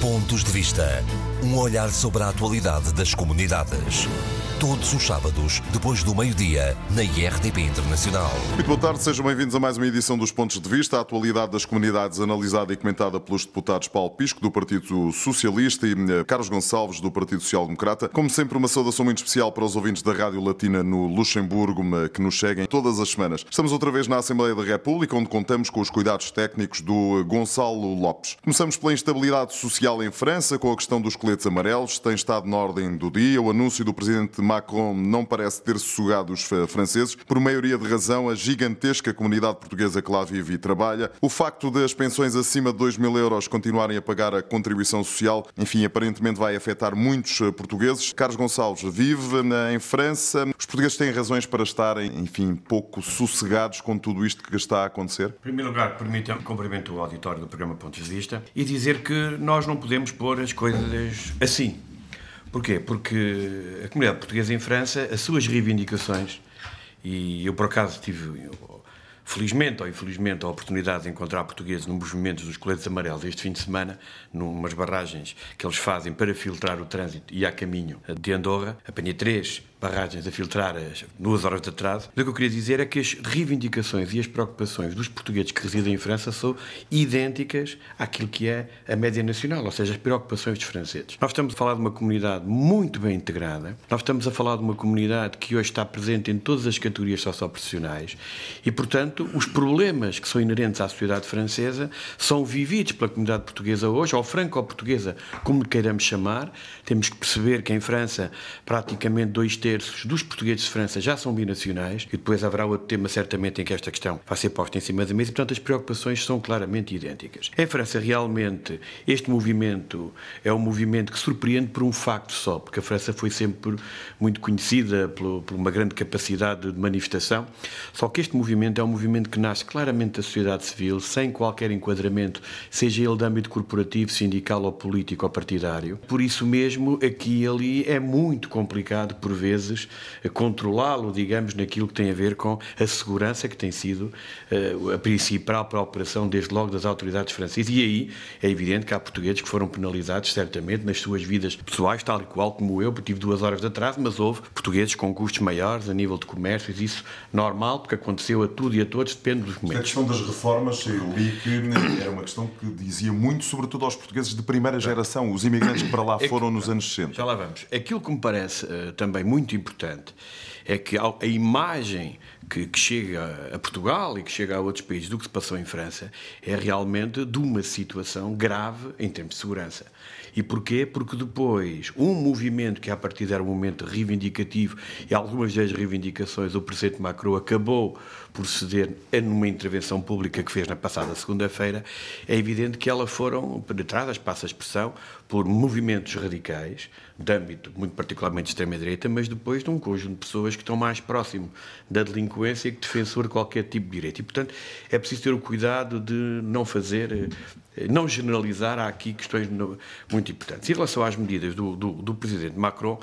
Pontos de Vista. Um olhar sobre a atualidade das comunidades. Todos os sábados, depois do meio-dia, na IRTP Internacional. Muito boa tarde, sejam bem-vindos a mais uma edição dos Pontos de Vista. A atualidade das comunidades analisada e comentada pelos deputados Paulo Pisco, do Partido Socialista, e eh, Carlos Gonçalves, do Partido Social Democrata. Como sempre, uma saudação muito especial para os ouvintes da Rádio Latina no Luxemburgo, eh, que nos seguem todas as semanas. Estamos outra vez na Assembleia da República, onde contamos com os cuidados técnicos do Gonçalo Lopes. Começamos pela instabilidade social em França, com a questão dos coletes amarelos. Tem estado na ordem do dia. O anúncio do presidente Macron não parece ter sugado os franceses. Por maioria de razão, a gigantesca comunidade portuguesa que lá vive e trabalha. O facto das pensões acima de 2 mil euros continuarem a pagar a contribuição social, enfim, aparentemente vai afetar muitos eh, portugueses. Carlos Gonçalves vive em França. Os portugueses têm razões para estarem, enfim, pouco sossegados com tudo isto que está a acontecer? Em primeiro lugar, permitam-me cumprimento o auditório do programa Pontos de Vista e dizer que nós não podemos pôr as coisas assim. Porquê? Porque a comunidade portuguesa em França, as suas reivindicações, e eu por acaso tive, felizmente ou infelizmente, a oportunidade de encontrar portugueses nos movimentos dos coletes amarelos este fim de semana, numas barragens que eles fazem para filtrar o trânsito e a caminho de Andorra. Apanhei três barragens a filtrar as duas horas de atraso. O que eu queria dizer é que as reivindicações e as preocupações dos portugueses que residem em França são idênticas àquilo que é a média nacional, ou seja, as preocupações dos franceses. Nós estamos a falar de uma comunidade muito bem integrada, nós estamos a falar de uma comunidade que hoje está presente em todas as categorias socioprofissionais e, portanto, os problemas que são inerentes à sociedade francesa são vividos pela comunidade portuguesa hoje, ou franco-portuguesa, como queiramos chamar. Temos que perceber que em França praticamente dois terços terços dos portugueses de França já são binacionais e depois haverá outro tema certamente em que esta questão vai ser posta em cima da mesa e, portanto, as preocupações são claramente idênticas. Em França, realmente, este movimento é um movimento que surpreende por um facto só, porque a França foi sempre muito conhecida por, por uma grande capacidade de manifestação, só que este movimento é um movimento que nasce claramente da sociedade civil, sem qualquer enquadramento, seja ele de âmbito corporativo, sindical ou político ou partidário. Por isso mesmo, aqui e ali é muito complicado, por vezes, vezes, controlá-lo, digamos, naquilo que tem a ver com a segurança que tem sido uh, a principal preocupação, desde logo, das autoridades francesas. E aí é evidente que há portugueses que foram penalizados, certamente, nas suas vidas pessoais, tal e qual como eu, tive duas horas de atraso, mas houve portugueses com custos maiores a nível de comércio, isso normal, porque aconteceu a tudo e a todos, depende dos momentos. A questão das reformas, eu li que era uma questão que dizia muito, sobretudo aos portugueses de primeira geração, os imigrantes que para lá é foram nos anos 60. Já lá vamos. Aquilo que me parece uh, também muito muito importante é que a imagem que, que, chega a Portugal e que chega a outros países do que se passou em França é realmente de uma situação grave em termos de segurança. E porquê? Porque depois um movimento que a partir era um momento reivindicativo e algumas das reivindicações o presidente Macron acabou por ceder numa intervenção pública que fez na passada segunda-feira, é evidente que elas foram penetradas, passa a expressão, por movimentos radicais, de âmbito muito particularmente de extrema-direita, mas depois de um conjunto de pessoas que estão mais próximo da delinquência que defensor de qualquer tipo de direito. E, portanto, é preciso ter o cuidado de não fazer não generalizar, há aqui questões muito importantes. Em relação às medidas do, do, do, Presidente Macron,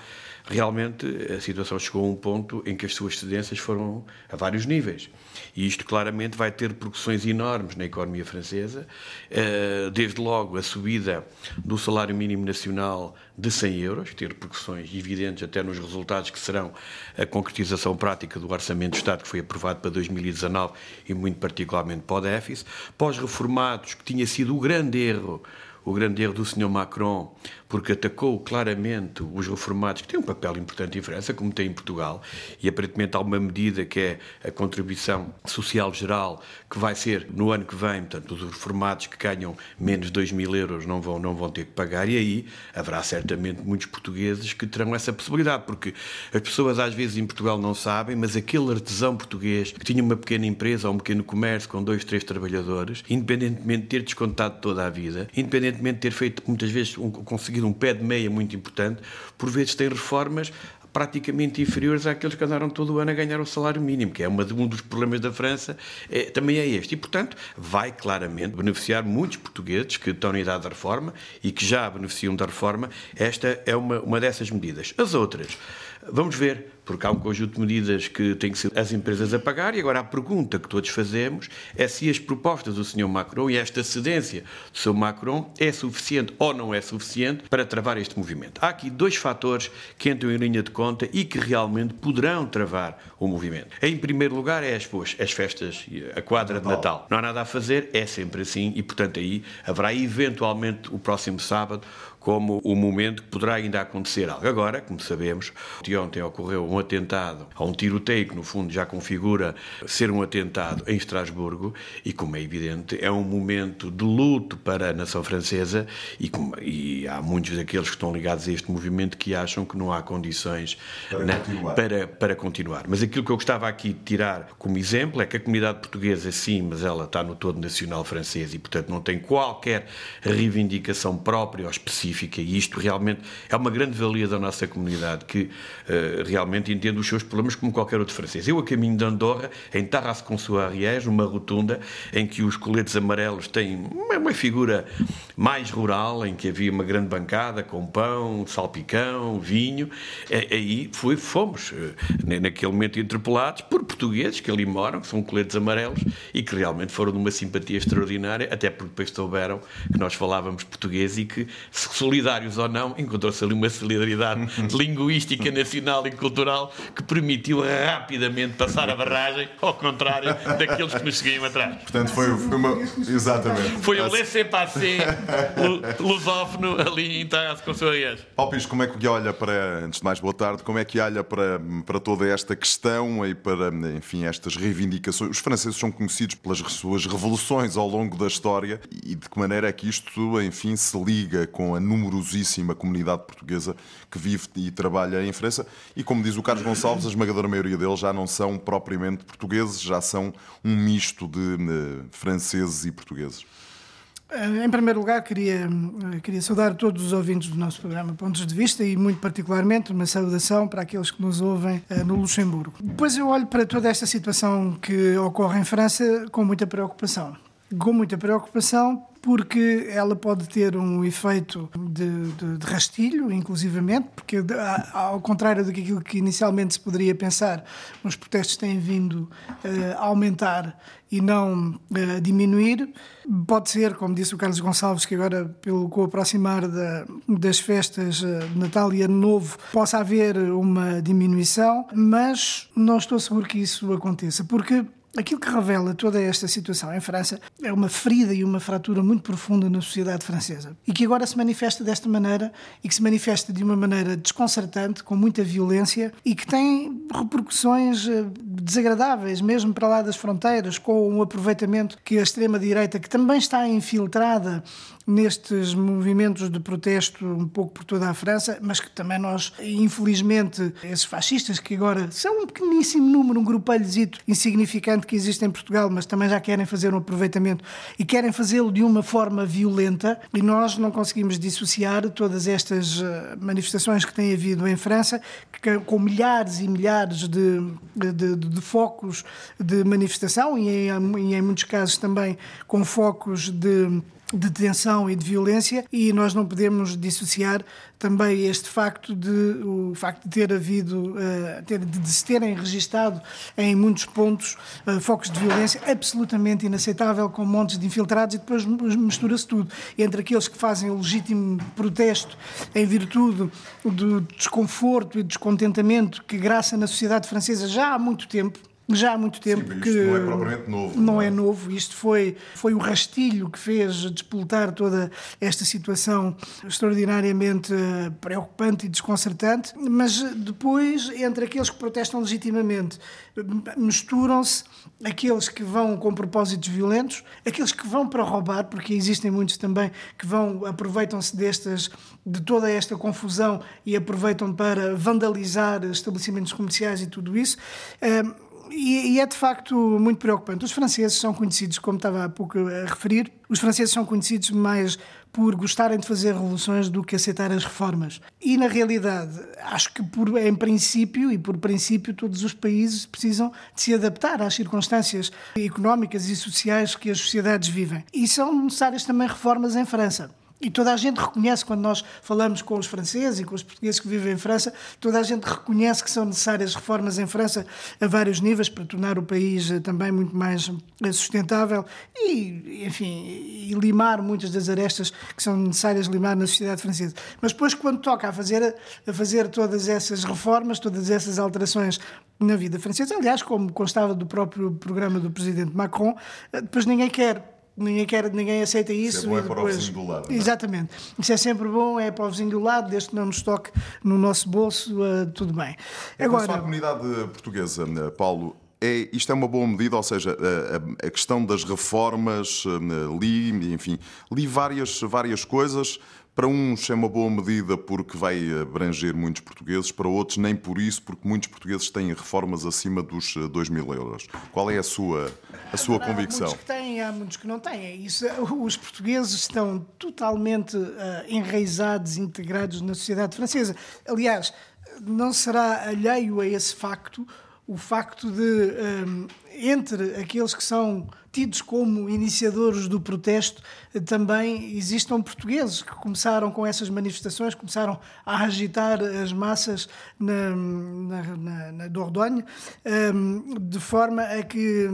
realmente a situação chegou a um ponto em que as suas cedências foram a vários níveis. E isto claramente vai ter repercussões enormes na economia francesa, eh, desde logo a subida do salário mínimo nacional de 100 euros, ter repercussões evidentes até nos resultados que serão a concretização prática do Orçamento de Estado que foi aprovado para 2019 e muito particularmente para o déficit, pós-reformados, que tinha sido o grande erro o grande erro do Sr. Macron, porque atacou claramente os reformados, que têm um papel importante em França, como tem em Portugal, e aparentemente há uma medida que é a contribuição social geral, que vai ser no ano que vem, portanto, os reformados que ganham menos de 2 mil euros não vão, não vão ter que pagar, e aí haverá certamente muitos portugueses que terão essa possibilidade, porque as pessoas às vezes em Portugal não sabem, mas aquele artesão português que tinha uma pequena empresa ou um pequeno comércio com dois, três trabalhadores, independentemente de ter descontado toda a vida, independentemente de ter feito muitas vezes um, conseguido um pé de meia muito importante, por vezes tem reformas praticamente inferiores àqueles que andaram todo o ano a ganhar o salário mínimo, que é uma, um dos problemas da França, é, também é este. E, portanto, vai claramente beneficiar muitos portugueses que estão na idade da reforma e que já beneficiam da reforma. Esta é uma, uma dessas medidas. As outras, Vamos ver porque há um conjunto de medidas que têm que ser as empresas a pagar e agora a pergunta que todos fazemos é se as propostas do Sr. Macron e esta cedência do Sr. Macron é suficiente ou não é suficiente para travar este movimento. Há aqui dois fatores que entram em linha de conta e que realmente poderão travar o movimento. Em primeiro lugar é as, pois, as festas, a quadra de Natal. Não há nada a fazer, é sempre assim e, portanto, aí haverá eventualmente o próximo sábado como o momento que poderá ainda acontecer algo. Agora, como sabemos, de ontem ocorreu um atentado a um tiroteio que, no fundo, já configura ser um atentado em Estrasburgo e, como é evidente, é um momento de luto para a nação francesa e, como, e há muitos daqueles que estão ligados a este movimento que acham que não há condições para, né, continuar. Para, para continuar. Mas aquilo que eu gostava aqui de tirar como exemplo é que a comunidade portuguesa, sim, mas ela está no todo nacional francês e, portanto, não tem qualquer reivindicação própria ou específica e isto realmente é uma grande valia da nossa comunidade, que uh, realmente entende os seus problemas como qualquer outro francês. Eu, a caminho de Andorra, em Tarras com Ariège, uma rotunda em que os coletes amarelos têm uma, uma figura mais rural, em que havia uma grande bancada com pão, salpicão, vinho, aí foi, fomos, uh, naquele momento, interpelados por portugueses que ali moram, que são coletes amarelos, e que realmente foram de uma simpatia extraordinária, até porque depois souberam que nós falávamos português e que se solidários ou não, encontrou-se ali uma solidariedade linguística, nacional e cultural que permitiu rapidamente passar a barragem, ao contrário daqueles que nos seguiam atrás. Portanto, foi, foi uma. Exatamente. Foi o laissez-passer lusófono ali em Tarrasa com Soares. Palpis, como é que olha para, antes de mais, boa tarde, como é que olha para, para toda esta questão e para, enfim, estas reivindicações? Os franceses são conhecidos pelas suas revoluções ao longo da história e de que maneira é que isto, enfim, se liga com a numerosíssima comunidade portuguesa que vive e trabalha em França. E como diz o Carlos Gonçalves, a esmagadora maioria deles já não são propriamente portugueses, já são um misto de uh, franceses e portugueses. Eh, em primeiro lugar, queria, eh, queria saudar todos os ouvintes do nosso programa Pontos de Vista e, muito particularmente, uma saudação para aqueles que nos ouvem no Luxemburgo. Depois eu olho para toda esta situação que ocorre em França com muita preocupação. Com muita preocupação porque ela pode ter um efeito de, de, de rastilho, inclusivamente, porque ao contrário daquilo que inicialmente se poderia pensar, os protestos têm vindo uh, a aumentar e não uh, diminuir. Pode ser, como disse o Carlos Gonçalves, que agora, pelo com o aproximar da, das festas uh, de Natal e Ano Novo, possa haver uma diminuição, mas não estou seguro que isso aconteça, porque Aquilo que revela toda esta situação em França é uma ferida e uma fratura muito profunda na sociedade francesa. E que agora se manifesta desta maneira e que se manifesta de uma maneira desconcertante, com muita violência e que tem repercussões eh, desagradáveis, mesmo para lá das fronteiras, com o um aproveitamento que a extrema-direita, que também está infiltrada nestes movimentos de protesto um pouco por toda a França, mas que também nós, infelizmente, esses fascistas que agora são um pequeníssimo número, um grupelhozito insignificante que existe em Portugal, mas também já querem fazer um aproveitamento e querem fazê-lo de uma forma violenta e nós não conseguimos dissociar todas estas eh, manifestações que têm havido em França, que, com milhares e milhares de, de, de, focos de manifestação e em, e em muitos casos também com focos de de detenção e de violência e nós não podemos dissociar também este facto de o facto de ter havido ter, de se terem registado em muitos pontos uh, focos de violência absolutamente inaceitável com montes de infiltrados e depois mistura-se tudo. Entre aqueles que fazem o legítimo protesto em virtude do desconforto e descontentamento que graça na sociedade francesa já há muito tempo já há muito tempo Sim, que não é propriamente novo. Não, não é? é novo. Isto foi, foi o rastilho que fez despoltar toda esta situação extraordinariamente eh, preocupante e desconcertante. Mas depois, entre aqueles que protestam legitimamente, misturam-se aqueles que vão com propósitos violentos, aqueles que vão para roubar, porque existem muitos também que vão aproveitam-se destas de toda esta confusão e aproveitam para vandalizar estabelecimentos comerciais e tudo isso. E, e, é de facto muito preocupante. Os franceses são conhecidos, como estava há pouco a referir, os franceses são conhecidos mais por gostarem de fazer revoluções do que aceitar as reformas. E na realidade, acho que por, em princípio e por princípio todos os países precisam de se adaptar às circunstâncias económicas e sociais que as sociedades vivem. E são necessárias também reformas em França. E toda a gente reconhece, quando nós falamos com os franceses e com os portugueses que vivem em França, toda a gente reconhece que são necessárias reformas em França a vários níveis para tornar o país eh, também muito mais eh, sustentável e, enfim, e limar muitas das arestas que são necessárias limar na sociedade francesa. Mas depois, quando toca a fazer, a fazer todas essas reformas, todas essas alterações na vida francesa, aliás, como constava do próprio programa do presidente Macron, eh, depois ninguém quer ninguém quer, ninguém aceita isso. Isso é bom é para o vizinho do lado. É? Exatamente. Isso é sempre bom, é para o vizinho do lado, desde que não nos toque no nosso bolso, uh, tudo bem. Agora, a comunidade portuguesa, eh, Paulo, é, isto é uma boa medida, ou seja, a, a questão das reformas, eh, li, enfim, li várias, várias coisas para uns é uma boa medida porque vai abranger muitos portugueses, para outros nem por isso, porque muitos portugueses têm reformas acima dos 2 eh, mil euros. Qual é a sua, a sua convicção? Há muitos que têm, há muitos que não têm. Isso, os portugueses estão totalmente uh, enraizados, integrados na sociedade francesa. Aliás, não será alheio a esse facto o facto de, um, entre aqueles que são tidos como iniciadores do protesto, também existam portugueses que começaram com essas manifestações, começaram a agitar as massas na, na, na, na Dordogne, um, de forma a que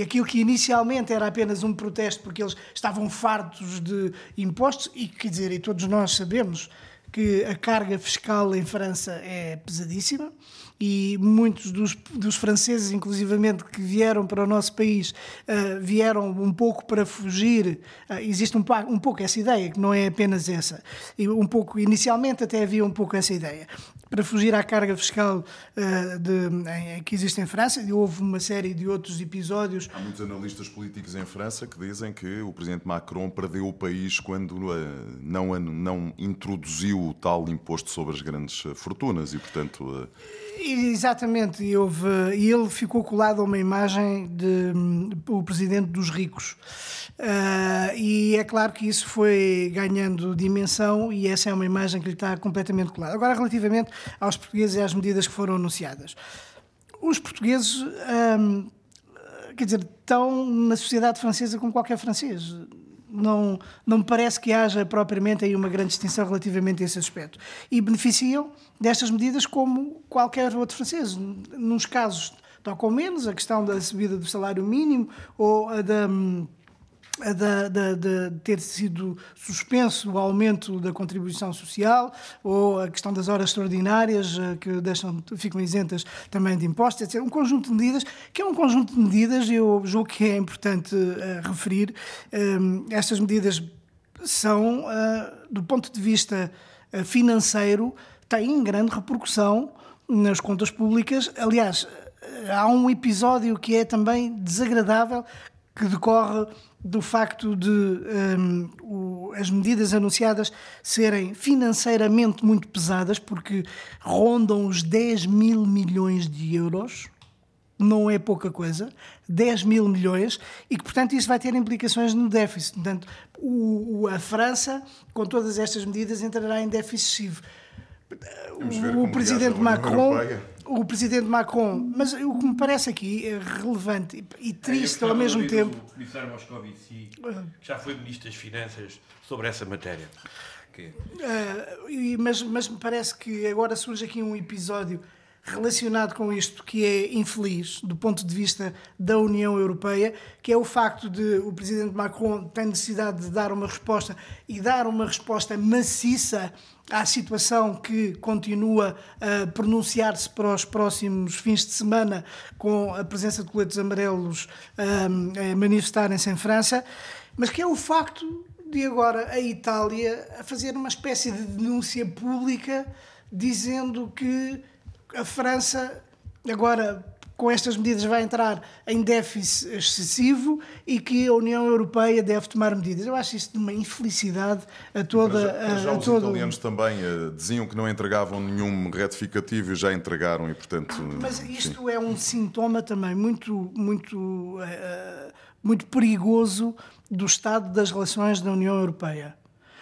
aquilo que inicialmente era apenas um protesto, porque eles estavam fartos de impostos, e quer dizer, e todos nós sabemos que a carga fiscal em França é pesadíssima e muitos dos, dos franceses, inclusivamente, que vieram para o nosso país, uh, vieram um pouco para fugir. Uh, existe um, um, pouco essa ideia, que não é apenas essa. E um pouco, inicialmente até havia um pouco essa ideia. Para fugir à carga fiscal uh, de, que existe em França, houve uma série de outros episódios. Há muitos analistas políticos em França que dizem que o presidente Macron perdeu o país quando não, não introduziu o tal imposto sobre as grandes fortunas e, portanto. Exatamente, e houve, ele ficou colado a uma imagem de o presidente dos ricos. Uh, e é claro que isso foi ganhando dimensão e essa é uma imagem que lhe está completamente colada. Agora, relativamente aos portugueses e às medidas que foram anunciadas. Os portugueses, um, quer dizer, estão na sociedade francesa como qualquer francês não, não me parece que haja propriamente aí uma grande distinção relativamente a esse aspecto. E beneficiam destas medidas como qualquer outro francês. Nos casos tocam menos a questão da subida do salário mínimo ou a da de, de, de, ter sido suspenso o aumento da contribuição social ou a questão das horas extraordinárias eh, que deixam, ficam isentas também de impostos, etc. Um conjunto de medidas que é um conjunto de medidas, eu julgo que é importante uh, referir. Uh, estas medidas são, uh, do ponto de vista financeiro, têm grande repercussão nas contas públicas. Aliás, há um episódio que é também desagradável que decorre do facto de um, o, as medidas anunciadas serem financeiramente muito pesadas, porque rondam os 10 mil milhões de euros, não é pouca coisa, 10 mil milhões, e que, portanto, isso vai ter implicações no déficit. Portanto, o, a França, com todas estas medidas, entrará em déficit excessivo. O, o presidente Macron o presidente Macron, mas o que me parece aqui é relevante e, triste é, ao mesmo tempo. O comissário Moscovici, que já foi ministro das Finanças, sobre essa matéria. Que... Uh, mas, mas me parece que agora surge aqui um episódio relacionado com isto que é infeliz do ponto de vista da União Europeia, que é o facto de o presidente Macron ter necessidade de dar uma resposta e dar uma resposta maciça à situação que continua a pronunciar-se para os próximos fins de semana com a presença de coletes amarelos a manifestarem-se em França, mas que é o facto de agora a Itália a fazer uma espécie de denúncia pública dizendo que a França agora com estas medidas vai entrar em déficit excessivo e que a União Europeia deve tomar medidas. Eu acho isso de uma infelicidade a toda para já, para já a, os todo... italianos também uh, diziam que não entregavam nenhum retificativo e já entregaram e portanto. Mas isto sim. é um sintoma também muito muito uh, muito perigoso do estado das relações da União Europeia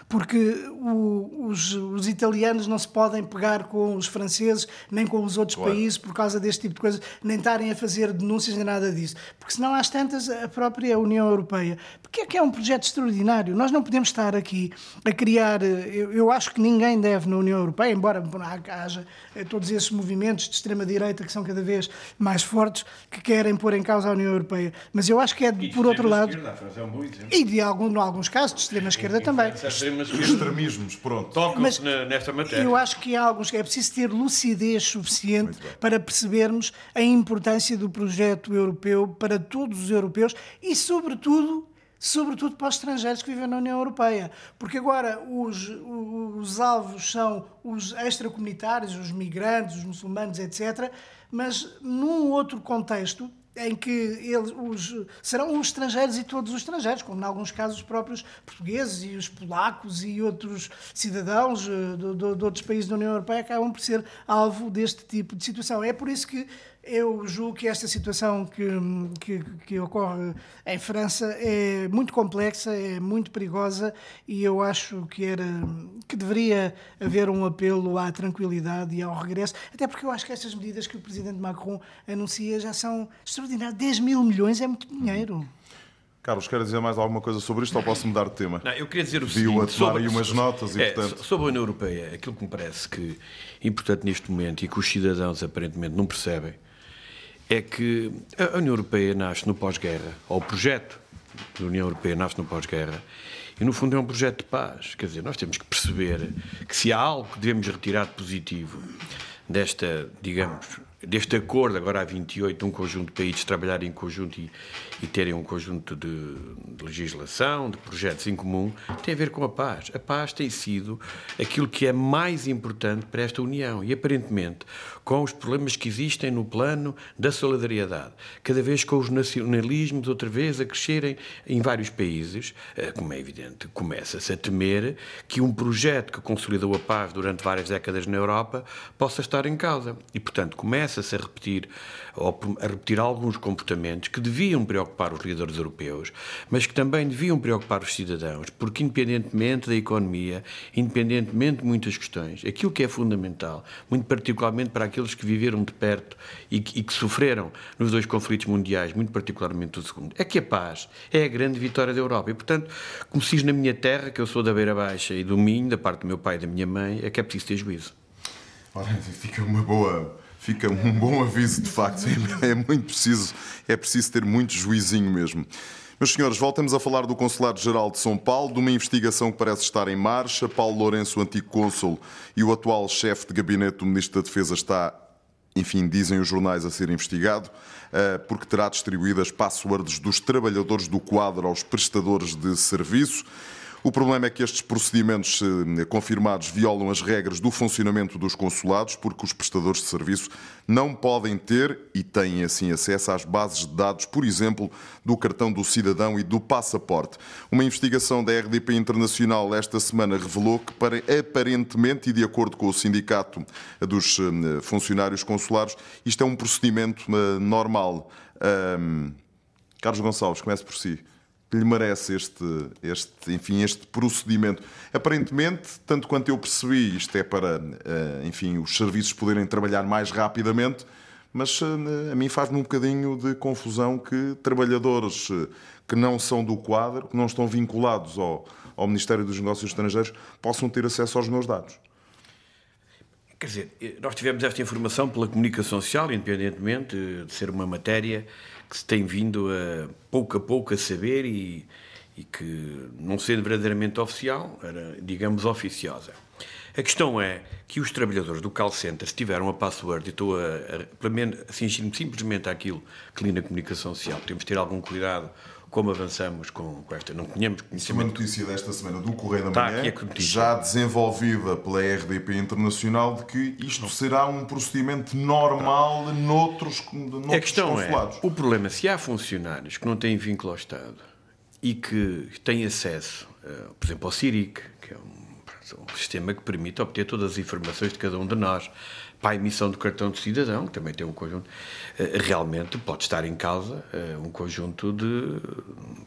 porque o, os, os, italianos não se podem pegar com os franceses nem com os outros claro. países por causa deste tipo de coisas, nem estarem a fazer denúncias nem nada disso. Porque senão, às tantas, a própria União Europeia. Porque é que é um projeto extraordinário. Nós não podemos estar aqui a criar. Eu, eu acho que ninguém deve na União Europeia, embora haja eh, todos esses movimentos de extrema-direita que são cada vez mais fortes, que querem pôr em causa a União Europeia. Mas eu acho que é, por outro lado. É um e de algum, em alguns casos, de extrema-esquerda também. Extremismos, pronto. Tocam-se nesta matéria. Eu acho que há alguns. É preciso ter lucidez suficiente para percebermos a importância do projeto europeu para todos os europeus e, sobretudo, sobretudo para os estrangeiros que vivem na União Europeia. Porque agora os, os alvos são os extracomunitários, os migrantes, os muçulmanos, etc. Mas num outro contexto, em que eles os, serão os estrangeiros e todos os estrangeiros, como em alguns casos os próprios portugueses e os polacos e outros cidadãos eh, de, de, de outros países da União Europeia acabam por ser alvo deste tipo de situação. É por isso que eu julgo que esta situação que, que, que, ocorre em França é muito complexa, é muito perigosa e eu acho que, era, que deveria haver um apelo à tranquilidade e ao regresso, até porque eu acho que estas medidas que o Presidente Macron anuncia já são extraordinárias. 10 mil milhões é muito dinheiro. Carlos, quer dizer mais alguma coisa sobre isto ou posso mudar de tema? Não, eu queria dizer o Vi seguinte... Vi-o a tomar sobre, aí umas notas e, é, portanto... Sobre a União Europeia, aquilo que me parece que é importante neste momento e que os cidadãos aparentemente não percebem é que a União Europeia nasce no pós-guerra, ou o projeto da União Europeia nasce no pós-guerra, e no fundo é um projeto de paz. Quer dizer, nós temos que perceber que se há algo que devemos retirar de positivo desta, digamos, deste acordo, agora há 28, um conjunto de países trabalharem em conjunto e, e terem um conjunto de, de, legislação, de projetos em comum, tem a ver com a paz. A paz tem sido aquilo que é mais importante para esta União e, aparentemente, com os problemas que existem no plano da solidariedade, cada vez com os nacionalismos outra vez a crescerem em vários países, eh, como é evidente, começa-se a temer que um projeto que consolidou a paz durante várias décadas na Europa possa estar em causa. E, portanto, começa começa-se a repetir, a repetir alguns comportamentos que deviam preocupar os líderes europeus, mas que também deviam preocupar os cidadãos, porque independentemente da economia, independentemente de muitas questões, aquilo que é fundamental, muito particularmente para aqueles que viveram de perto e que, e que sofreram nos dois conflitos mundiais, muito particularmente o segundo, é que a paz é a grande vitória da Europa. E, portanto, como se diz na minha terra, que eu sou da Beira Baixa e do Minho, da parte do meu pai e da minha mãe, é que é preciso ter juízo. Ora, fica uma boa fica um bom aviso, de facto. É muito preciso, é preciso ter muito juizinho mesmo. Meus senhores, voltamos a falar do Consulado-Geral de São Paulo, de uma investigação que parece estar em marcha. Paulo Lourenço, antigo cônsul e o atual chefe de gabinete do Ministro da Defesa, está, enfim, dizem os jornais, a ser investigado, eh, porque terá distribuído as passwords dos trabalhadores do quadro aos prestadores de serviço. O problema é que estes procedimentos eh, confirmados violam as regras do funcionamento dos consulados, porque os prestadores de serviço não podem ter e têm assim acesso às bases de dados, por exemplo, do cartão do cidadão e do passaporte. Uma investigação da RDP Internacional esta semana revelou que, para, aparentemente e de acordo com o Sindicato dos eh, Funcionários Consulares, isto é um procedimento eh, normal. Um, Carlos Gonçalves, comece por si lhe merece este, este, enfim, este procedimento. Aparentemente, tanto quanto eu percebi, isto é para, eh, enfim, os serviços poderem trabalhar mais rapidamente, mas eh, a mim faz-me um bocadinho de confusão que trabalhadores eh, que não são do quadro, que não estão vinculados ao, ao Ministério dos Negócios Estrangeiros, possam ter acesso aos meus dados. Quer dizer, nós tivemos esta informação pela comunicação social, independentemente de ser uma matéria que se tem vindo a pouco a pouco a saber e, e que, não sendo verdadeiramente oficial, era, digamos, oficiosa. A questão é que os trabalhadores do call center, se tiveram a password, e estou a, a, a simplesmente àquilo que li na comunicação social, temos de ter algum cuidado como avançamos com, com esta. Não tínhamos conhecimento. Uma notícia desta semana do Correio da Manhã, já desenvolvida pela RDP Internacional, de que isto será um procedimento normal tá. noutros, noutros A questão consulados. é, o problema, se há funcionários que não têm vínculo ao Estado e que têm acesso, uh, por exemplo, ao CIRIC, é um, sistema que permite obter todas as informações de cada um de nós, para a emissão do cartão de cidadão, que também tem um conjunto, eh, realmente pode estar em causa eh, um conjunto de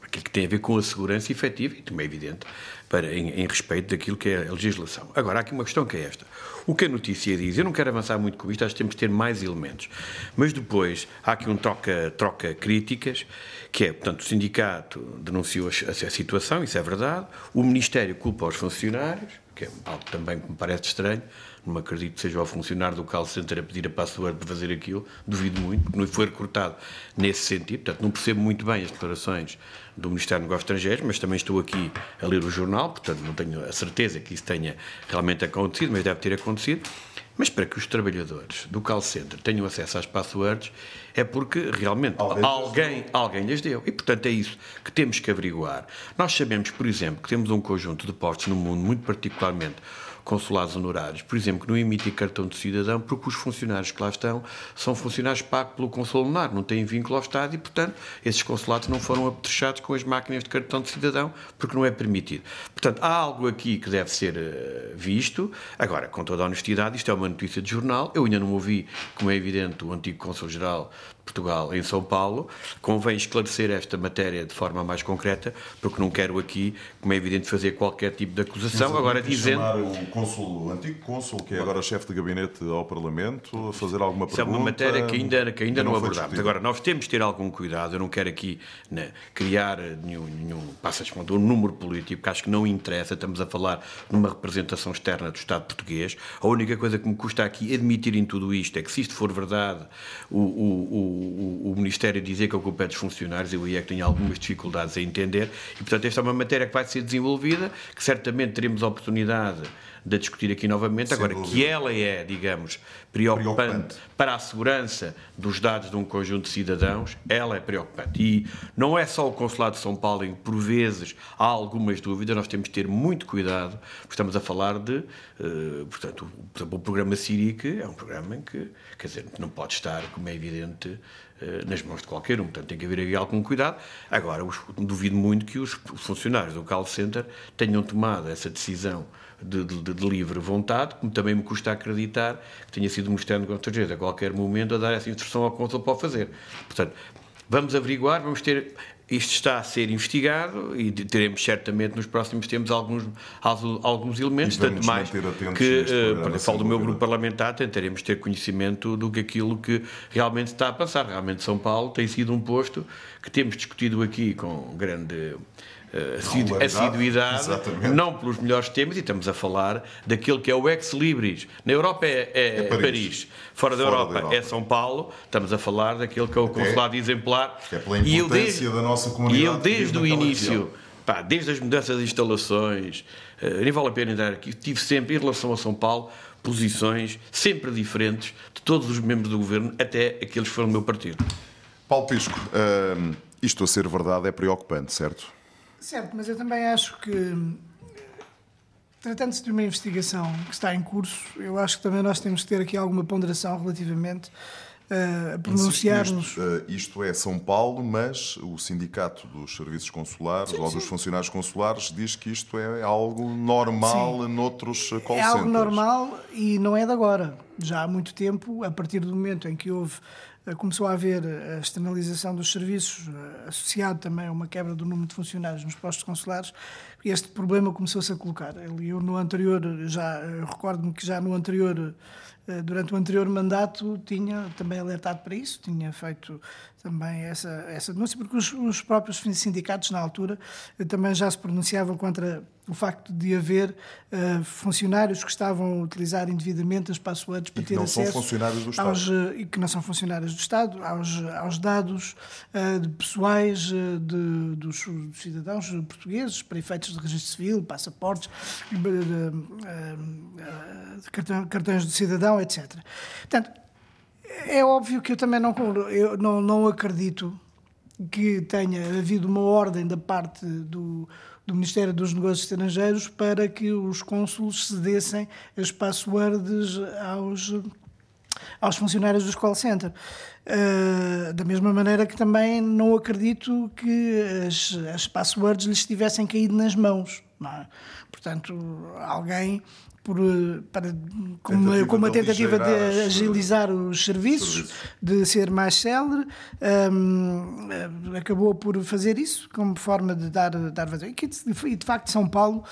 aquilo que tem a ver com a segurança efetiva e também é evidente para, em, em respeito daquilo que é a legislação. Agora, há aqui uma questão que é esta. O que a notícia diz, eu não quero avançar muito com isto, acho que temos que ter mais elementos. Mas depois há aqui um troca, troca críticas, que é, portanto, o sindicato denunciou a, a situação, isso é verdade, o Ministério culpa os funcionários, que é algo também que me parece estranho, não acredito que seja o funcionário do call center a pedir a password para fazer aquilo, duvido muito, porque não foi recrutado nesse sentido, portanto, não percebo muito bem as declarações do Ministério dos Negócios Estrangeiros, mas também estou aqui a ler o jornal, portanto, não tenho a certeza que isso tenha realmente acontecido, mas deve ter acontecido. Mas para que os trabalhadores do call center tenham acesso às passwords é porque realmente alguém, alguém, alguém lhes deu. E, portanto, é isso que temos que averiguar. Nós sabemos, por exemplo, que temos um conjunto de postos no mundo, muito particularmente consulados honorários, por exemplo, que não emitem cartão de cidadão porque os funcionários que lá estão são funcionários pagos pelo consul honorário, não têm vínculo ao Estado e, portanto, esses consulados não foram apetrechados com as máquinas de cartão de cidadão porque não é permitido. Portanto, há algo aqui que deve ser uh, visto. Agora, com toda a honestidade, isto é uma notícia de jornal. Eu ainda não ouvi, como é evidente, o antigo consul-geral Portugal em São Paulo. Convém esclarecer esta matéria de forma mais concreta, porque não quero aqui, como é evidente, fazer qualquer tipo de acusação. Agora dizendo. o, consul, o antigo cônsul, que é agora chefe de gabinete ao Parlamento, a fazer alguma pergunta. Isso é uma matéria que ainda, que ainda não, não abordámos. Agora, nós temos de ter algum cuidado. Eu não quero aqui né, criar nenhum, nenhum passa um número político, porque acho que não interessa. Estamos a falar numa representação externa do Estado português. A única coisa que me custa aqui admitir em tudo isto é que, se isto for verdade, o, o o, o, Ministério dizer que o culpa é dos funcionários, eu aí é que tenho algumas dificuldades a entender, e portanto esta é uma matéria que vai ser desenvolvida, que certamente teremos a oportunidade de discutir aqui novamente. Sem Agora, dúvida. que ela é, digamos, preocupante, preocupante, para a segurança dos dados de um conjunto de cidadãos, ela é preocupante. E não é só o Consulado de São Paulo em que, por vezes, há algumas dúvidas, nós temos de ter muito cuidado, porque estamos a falar de, uh, portanto, o, o programa Siric é um programa em que, quer dizer, não pode estar, como é evidente, eh, nas mãos de qualquer um. Portanto, tem que haver aí algum cuidado. Agora, duvido muito que os funcionários do call center tenham tomado essa decisão de, de, de, livre vontade, como também me custa acreditar que tenha sido o Ministério dos Negócios a qualquer momento a dar essa instrução ao Consul para o fazer. Portanto, vamos averiguar, vamos ter. Isto está a ser investigado e teremos certamente nos próximos tempos alguns, alguns elementos, tanto mais que, uh, falo do meu grupo parlamentar, tentaremos ter conhecimento do que aquilo que realmente está a passar. Realmente São Paulo tem sido um posto que temos discutido aqui com grande uh, assiduidade, Exatamente. não pelos melhores temas, e estamos a falar daquele que é o ex-libris. Na Europa é, é, é Paris. Paris. Fora, da, Fora Europa da, Europa é São Paulo, estamos a falar daquele que é o consulado exemplar. É pela importância e eu desde, da nossa comunidade. E eu desde o início, pá, desde as mudanças de instalações, uh, nem vale a pena entrar aqui, tive sempre, em relação a São Paulo, posições sempre diferentes de todos os membros do governo, até aqueles que foram do meu partido. Paulo Pisco, uh, isto a ser verdade é preocupante, certo? Certo, mas eu também acho que, tratando-se de uma investigação que está em curso, eu acho que também nós temos que ter aqui alguma ponderação relativamente uh, a pronunciarmos. Uh, isto é São Paulo, mas o Sindicato dos Serviços Consulares sim, ou sim. dos Funcionários Consulares diz que isto é algo normal sim. noutros call É algo normal e não é de agora. Já há muito tempo, a partir do momento em que houve eh, começou a haver a externalização dos serviços, eh, associado também a uma quebra do número de funcionários nos postos consulares, e este problema começou-se a colocar. Eu, no anterior, já eh, recordo-me que já no anterior durante o anterior mandato tinha também alertado para isso, tinha feito também essa, essa denúncia, porque os, os próprios sindicatos, na altura, também já se pronunciavam contra o facto de haver uh, funcionários que estavam a utilizar indevidamente as passwords para ter acesso aos, uh, e que não são funcionários do Estado aos, aos dados uh, de pessoais de, dos, dos, cidadãos portugueses para efeitos de registro civil, passaportes, cartões de cidadão, etc. Portanto, é óbvio que eu também não, eu não, não acredito que tenha havido uma ordem da parte do, do Ministério dos Negócios Estrangeiros para que os cônsulos cedessem as passwords aos, aos funcionários do call center. Uh, da mesma maneira que também não acredito que as, as passwords lhes tivessem caído nas mãos. É? portanto, alguém por, eh, para, com, uma, com uma tentativa de agilizar os serviços, de ser mais célere, um, eh, acabou por fazer isso como forma de dar, dar vazão. E, de facto, São Paulo,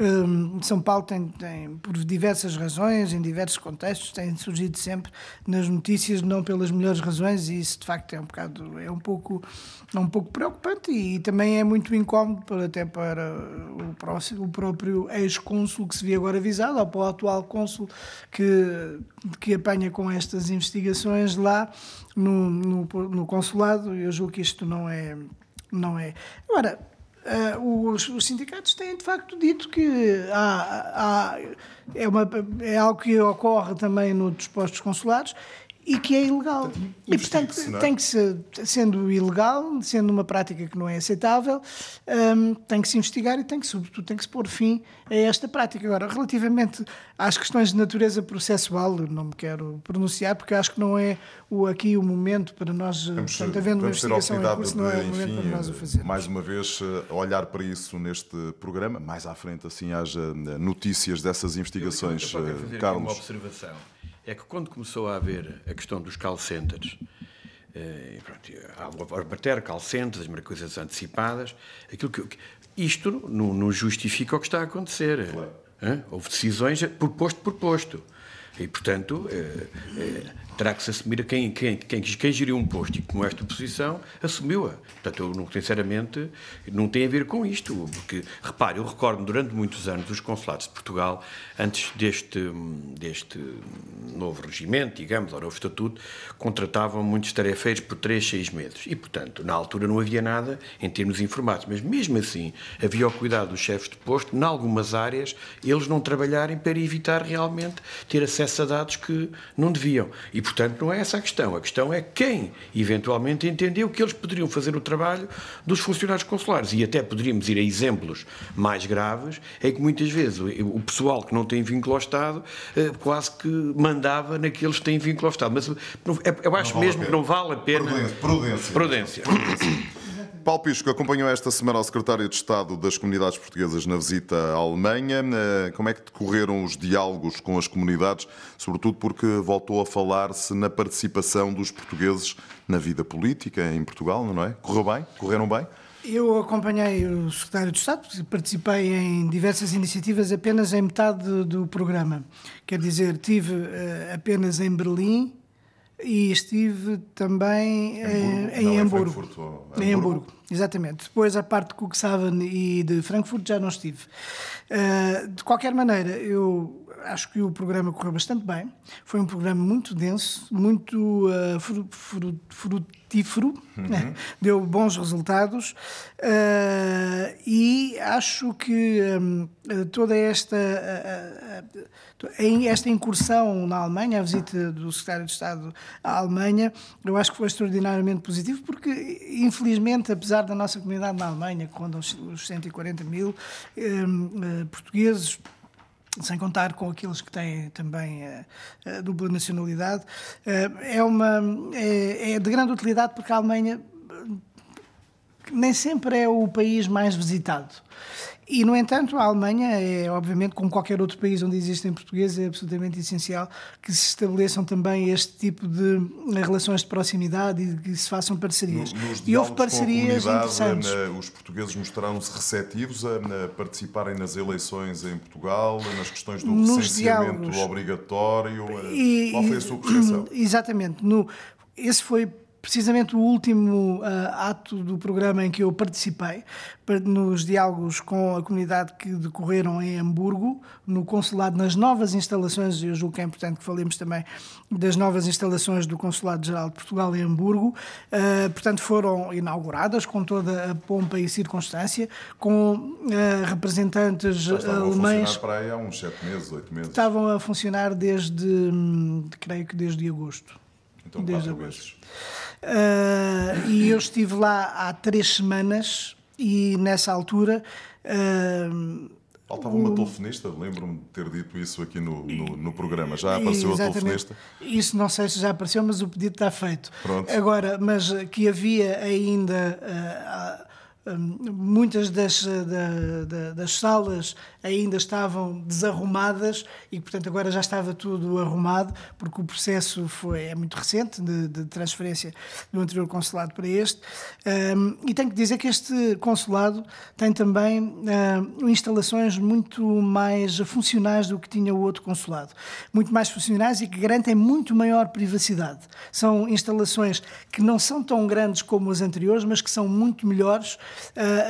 um, São Paulo tem, tem, por diversas razões, em diversos contextos, tem surgido sempre nas notícias, não pelas melhores razões, e isso de facto é um bocado, é um pouco, é um pouco preocupante e também é muito incómodo até para o, próximo, o próprio ex-cônsul que se via agora avisado ou para o atual cônsul que, que apanha com estas investigações lá no, no, no consulado. Eu julgo que isto não é. Não é. Agora, Uh, os, os, sindicatos têm de facto dito que há, há, é, uma, é algo que ocorre também nos postos consulares e que é ilegal. E, portanto, é? tem que se, sendo ilegal, sendo uma prática que não é aceitável, um, tem que se investigar e tem que, sobretudo, tem que se pôr fim a esta prática. Agora, relativamente às questões de natureza processual, não me quero pronunciar, porque acho que não é o, aqui o momento para nós, vamos, portanto, havendo uma investigação em curso, não é o momento para nós o fazer. Mais uma vez, eh, olhar para isso neste programa, mais à frente, assim, haja eh, notícias dessas investigações, eu, eu fazer Carlos. Uma observação é que quando começou a haver a questão dos call centers, eh, pronto, a bater call centers, as coisas antecipadas, aquilo que, isto não, não, justifica o que está a acontecer. Claro. Houve decisões por posto por posto. E, portanto, eh, eh, terá que se assumir a quem, quem, quem, quem geriu um posto e com esta posição assumiu-a. Portanto, eu, sinceramente, não tem a ver com isto, porque, repare, eu recordo durante muitos anos os consulados de Portugal, antes deste, deste novo regimento, digamos, ou novo estatuto, contratavam muitos tarefeiros por três, seis meses. E, portanto, na altura não havia nada em termos informáticos, mas mesmo assim havia o cuidado dos chefes de posto, em algumas áreas, eles não trabalharem para evitar realmente ter acesso a dados que não deviam. E, portanto, não é essa a questão. A questão é quem, eventualmente, entendeu que eles poderiam fazer o trabalho dos funcionários consulares. E até poderíamos ir a exemplos mais graves, é que muitas vezes o pessoal que não tem vínculo ao Estado eh, quase que mandava naqueles que têm vínculo ao Estado. Mas eu acho mesmo que não vale a pena. Prudência. Prudência. Prudência. Paulo Pisco acompanhou esta semana ao secretário de Estado das Comunidades Portuguesas na visita à Alemanha. Eh, como é que decorreram os diálogos com as comunidades, sobretudo porque voltou a falar-se na participação dos portugueses na vida política em Portugal, não é? Correu bem? Correram bem? Eu acompanhei o secretário de Estado, participei em diversas iniciativas apenas em metade do programa. Quer dizer, tive uh, apenas em Berlim e estive também Hamburgo. em, em Hamburgo. Hamburgo. Em Hamburgo, exatamente. Depois a parte de Cuxhaven e de Frankfurt já não estive. Uh, de qualquer maneira, eu acho que o programa correu bastante bem. Foi um programa muito denso, muito uh, frutífero, uhum. né? deu bons resultados uh, e acho que um, toda esta, uh, esta incursão na Alemanha, a visita do secretário de Estado à Alemanha, eu acho que foi extraordinariamente positivo porque, infelizmente, apesar da nossa comunidade na Alemanha, contam os 140 mil portugueses, sem contar com aqueles que têm também a, a dupla nacionalidade, eh, é, uma, é, é de grande utilidade porque a Alemanha nem sempre é o país mais visitado. E, no entanto, a Alemanha é, obviamente, como qualquer outro país onde existem portugueses, é absolutamente essencial que se estabeleçam também este tipo de relações de proximidade e que se façam parcerias. Nos e houve parcerias interessantes. Os portugueses mostraram-se receptivos a participarem nas eleições em Portugal, nas questões do nos recenseamento diálogos. obrigatório. E, Qual foi a sua percepção? Exatamente. No, esse foi precisamente o último uh, ato do programa em que eu participei, nos diálogos com a comunidade que decorreram em Hamburgo, no consulado, nas novas instalações, eu julgo que é importante que falemos também das novas instalações do Consulado-Geral de Portugal em Hamburgo, uh, portanto foram inauguradas com toda a pompa e circunstância, com uh, representantes Já alemães... Estavam a funcionar para aí há uns sete meses, oito meses. Estavam a funcionar desde, hum, creio que desde agosto. Então, desde agosto. Uh, e eu estive lá há três semanas e nessa altura. Uh, Faltava uma telefonista, lembro-me de ter dito isso aqui no, no, no programa. Já apareceu Exatamente. a telefonista? Isso não sei se já apareceu, mas o pedido está feito. Pronto. Agora, mas que havia ainda. Hum, muitas das, da, da, das salas ainda estavam desarrumadas e, portanto, agora já estava tudo arrumado, porque o processo foi, é muito recente de, de transferência do anterior consulado para este. Um, e tenho que dizer que este consulado tem também uh, instalações muito mais funcionais do que tinha o outro consulado. Muito mais funcionais e que garantem muito maior privacidade. São instalações que não são tão grandes como as anteriores, mas que são muito melhores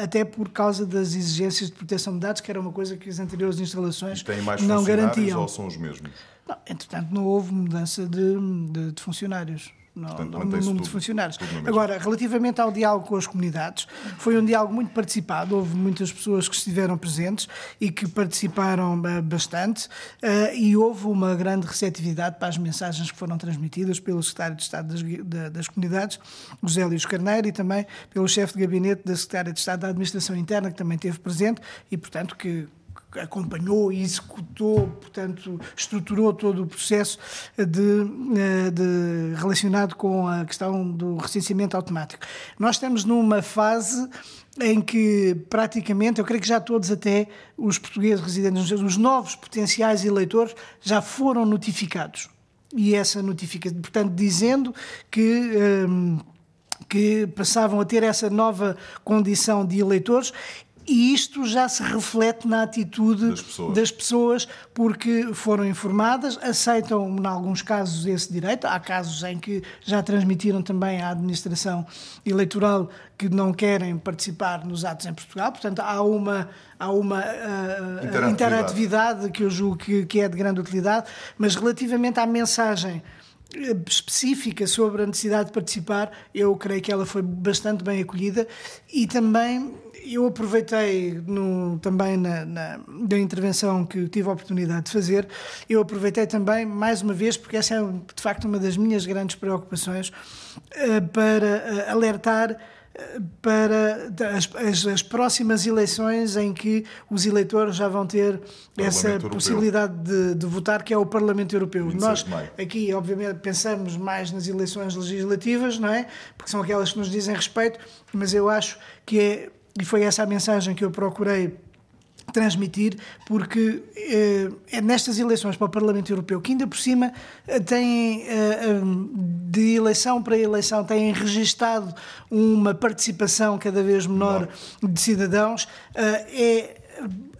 até por causa das exigências de proteção de dados, que era uma coisa que as anteriores instalações não garantiam. ou são os mesmos? Não, entretanto, não houve mudança de, de, de funcionários no, Portanto, no número tudo, de funcionários. Agora, relativamente ao diálogo com as comunidades, foi um diálogo muito participado, houve muitas pessoas que estiveram presentes e que participaram eh, bastante uh, e houve uma grande receptividade para as mensagens que foram transmitidas pelo secretário de Estado das, das Comunidades, José Luís Carneiro, e também pelo chefe de gabinete da secretária de Estado da Administração Interna, que também esteve presente e, portanto, que acompanhou e executou, portanto, estruturou todo o processo de, eh, de, relacionado com a questão do recenseamento automático. Nós estamos numa fase em que praticamente, eu creio que já todos até os portugueses residentes, os novos potenciais eleitores já foram notificados. E essa notificação, portanto, dizendo que... Hum, que passavam a ter essa nova condição de eleitores e isto já se reflete na atitude das pessoas. das pessoas. porque foram informadas, aceitam, em alguns casos, esse direito. Há casos em que já transmitiram também à administração eleitoral que não querem participar nos atos em Portugal. Portanto, há uma, há uma uh, interatividade. interatividade. que eu julgo que, que é de grande utilidade, mas relativamente à mensagem eh, específica sobre a necessidade de participar, eu creio que ela foi bastante bem acolhida e também eu aproveitei no, também na, na, da intervenção que tive a oportunidade de fazer, eu aproveitei também, mais uma vez, porque essa é de facto uma das minhas grandes preocupações, uh, para uh, alertar uh, para as, as, as, próximas eleições em que os eleitores já vão ter essa Europeu. possibilidade de, de, votar, que é o Parlamento Europeu. Nós aqui, obviamente, pensamos mais nas eleições legislativas, não é? Porque são aquelas que nos dizem respeito, mas eu acho que é e foi essa a mensagem que eu procurei transmitir, porque eh, é nestas eleições para o Parlamento Europeu, que ainda por cima eh, têm, eh, de eleição para eleição, têm registado uma participação cada vez menor de cidadãos, é